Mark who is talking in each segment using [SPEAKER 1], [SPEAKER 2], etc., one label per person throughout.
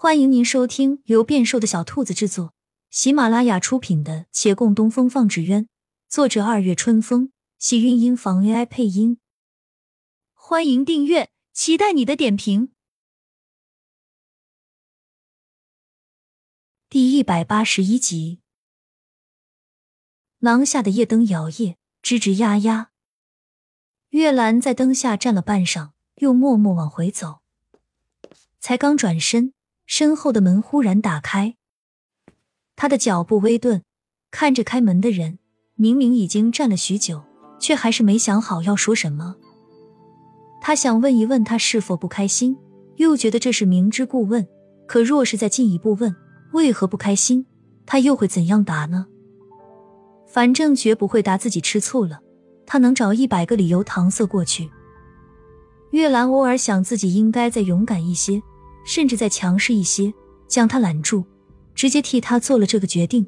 [SPEAKER 1] 欢迎您收听由变瘦的小兔子制作、喜马拉雅出品的《且共东风放纸鸢》，作者二月春风，喜韵音房 AI 配音。欢迎订阅，期待你的点评。第一百八十一集，廊下的夜灯摇曳，吱吱呀呀。月兰在灯下站了半晌，又默默往回走，才刚转身。身后的门忽然打开，他的脚步微顿，看着开门的人，明明已经站了许久，却还是没想好要说什么。他想问一问他是否不开心，又觉得这是明知故问。可若是再进一步问为何不开心，他又会怎样答呢？反正绝不会答自己吃醋了，他能找一百个理由搪塞过去。月兰偶尔想自己应该再勇敢一些。甚至再强势一些，将他揽住，直接替他做了这个决定，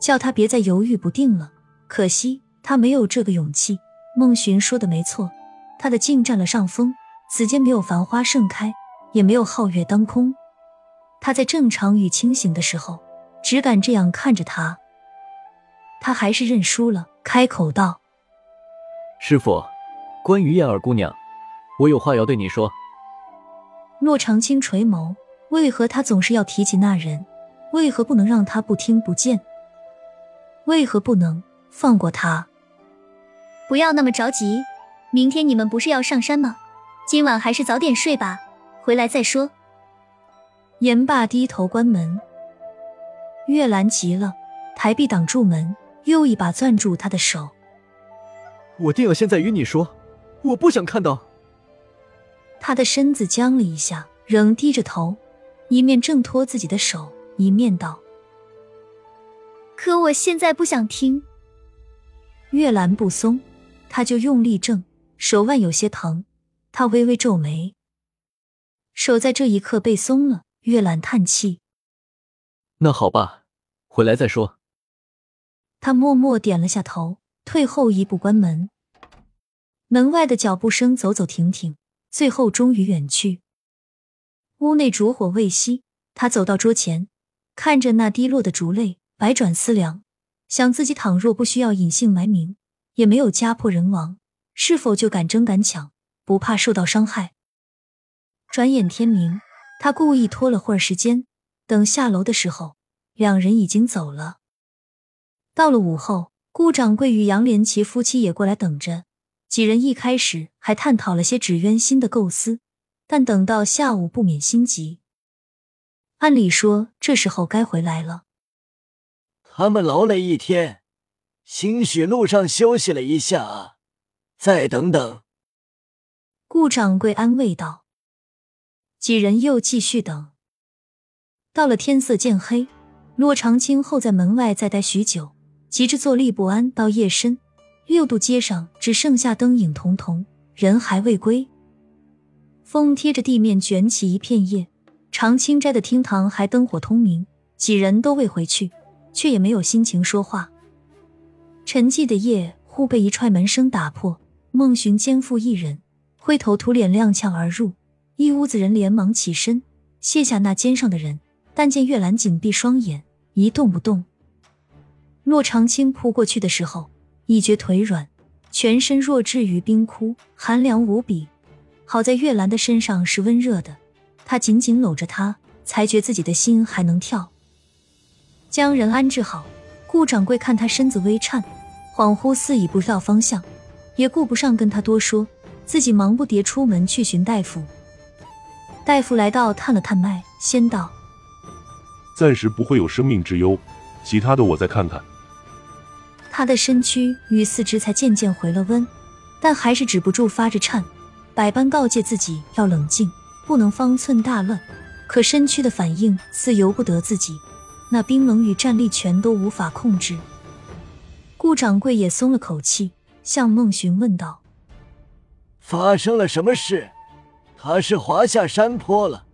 [SPEAKER 1] 叫他别再犹豫不定了。可惜他没有这个勇气。孟寻说的没错，他的劲占了上风。此间没有繁花盛开，也没有皓月当空。他在正常与清醒的时候，只敢这样看着他。他还是认输了，开口道：“
[SPEAKER 2] 师傅，关于燕儿姑娘，我有话要对你说。”
[SPEAKER 1] 洛长青垂眸，为何他总是要提起那人？为何不能让他不听不见？为何不能放过他？
[SPEAKER 3] 不要那么着急，明天你们不是要上山吗？今晚还是早点睡吧，回来再说。
[SPEAKER 1] 言罢，低头关门。月兰急了，抬臂挡住门，又一把攥住他的手。
[SPEAKER 2] 我定要现在与你说，我不想看到。
[SPEAKER 1] 他的身子僵了一下，仍低着头，一面挣脱自己的手，一面道：“
[SPEAKER 3] 可我现在不想听。”
[SPEAKER 1] 月兰不松，他就用力挣，手腕有些疼。他微微皱眉，手在这一刻被松了。月兰叹气：“
[SPEAKER 2] 那好吧，回来再说。”
[SPEAKER 1] 他默默点了下头，退后一步关门。门外的脚步声走走停停。最后终于远去。屋内烛火未熄，他走到桌前，看着那滴落的烛泪，百转思量，想自己倘若不需要隐姓埋名，也没有家破人亡，是否就敢争敢抢，不怕受到伤害？转眼天明，他故意拖了会儿时间，等下楼的时候，两人已经走了。到了午后，顾掌柜与杨连奇夫妻也过来等着。几人一开始还探讨了些纸鸢心的构思，但等到下午不免心急。按理说这时候该回来了，
[SPEAKER 4] 他们劳累一天，兴许路上休息了一下，再等等。
[SPEAKER 1] 顾掌柜安慰道。几人又继续等，到了天色渐黑，骆长青候在门外再待许久，急着坐立不安到夜深。六渡街上只剩下灯影彤彤，人还未归。风贴着地面卷起一片叶，长青斋的厅堂还灯火通明，几人都未回去，却也没有心情说话。沉寂的夜忽被一踹门声打破，孟寻肩负一人，灰头土脸踉跄而入，一屋子人连忙起身卸下那肩上的人，但见月兰紧闭双眼，一动不动。骆长青扑过去的时候。一觉腿软，全身若置于冰窟，寒凉无比。好在月兰的身上是温热的，他紧紧搂着她，才觉自己的心还能跳。将人安置好，顾掌柜看他身子微颤，恍惚似已不知道方向，也顾不上跟他多说，自己忙不迭出门去寻大夫。大夫来到，探了探脉，先道：“
[SPEAKER 5] 暂时不会有生命之忧，其他的我再看看。”
[SPEAKER 1] 他的身躯与四肢才渐渐回了温，但还是止不住发着颤，百般告诫自己要冷静，不能方寸大乱。可身躯的反应似由不得自己，那冰冷与战栗全都无法控制。顾掌柜也松了口气，向孟寻问道：“
[SPEAKER 4] 发生了什么事？他是滑下山坡了，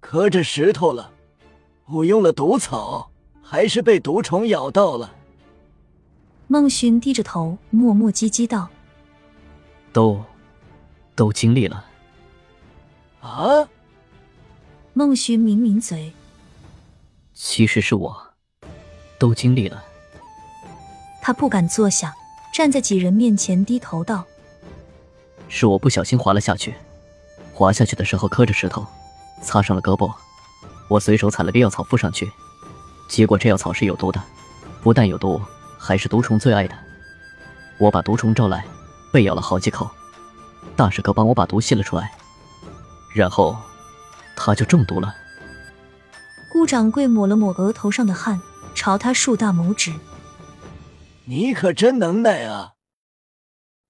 [SPEAKER 4] 磕着石头了，误用了毒草，还是被毒虫咬到了？”
[SPEAKER 1] 孟寻低着头，磨磨唧唧道：“
[SPEAKER 2] 都，都经历了。”
[SPEAKER 4] 啊！
[SPEAKER 1] 孟寻抿抿嘴，
[SPEAKER 2] 其实是我，都经历了。
[SPEAKER 1] 他不敢坐下，站在几人面前低头道：“
[SPEAKER 2] 是我不小心滑了下去，滑下去的时候磕着石头，擦伤了胳膊。我随手采了个药草敷上去，结果这药草是有毒的，不但有毒，还是毒虫最爱的。我把毒虫招来，被咬了好几口。大师哥帮我把毒吸了出来，然后。”他就中毒了。
[SPEAKER 1] 顾掌柜抹了抹额头上的汗，朝他竖大拇指：“
[SPEAKER 4] 你可真能耐啊！”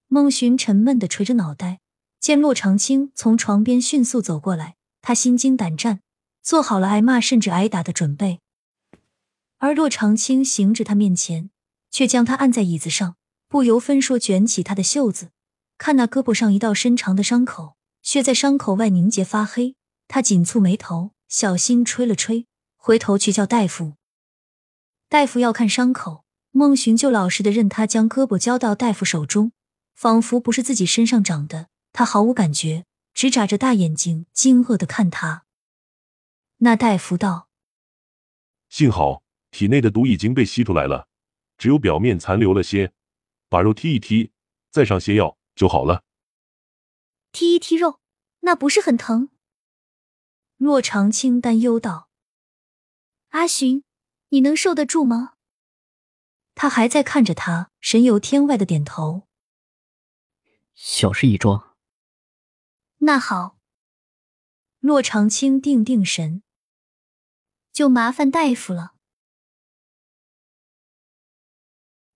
[SPEAKER 1] 孟寻沉闷的垂着脑袋，见洛长青从床边迅速走过来，他心惊胆战，做好了挨骂甚至挨打的准备。而洛长青行至他面前，却将他按在椅子上，不由分说卷起他的袖子，看那胳膊上一道深长的伤口，血在伤口外凝结发黑。他紧蹙眉头，小心吹了吹，回头去叫大夫。大夫要看伤口，孟寻就老实的任他将胳膊交到大夫手中，仿佛不是自己身上长的。他毫无感觉，只眨着大眼睛，惊愕的看他。那大夫道：“
[SPEAKER 5] 幸好体内的毒已经被吸出来了，只有表面残留了些，把肉剔一剔，再上些药就好了。”
[SPEAKER 3] 剔一剔肉，那不是很疼？
[SPEAKER 1] 洛长青担忧道：“
[SPEAKER 3] 阿寻，你能受得住吗？”
[SPEAKER 1] 他还在看着他，神游天外的点头：“
[SPEAKER 2] 小事一桩。”
[SPEAKER 3] 那好。
[SPEAKER 1] 洛长青定定神：“
[SPEAKER 3] 就麻烦大夫了。”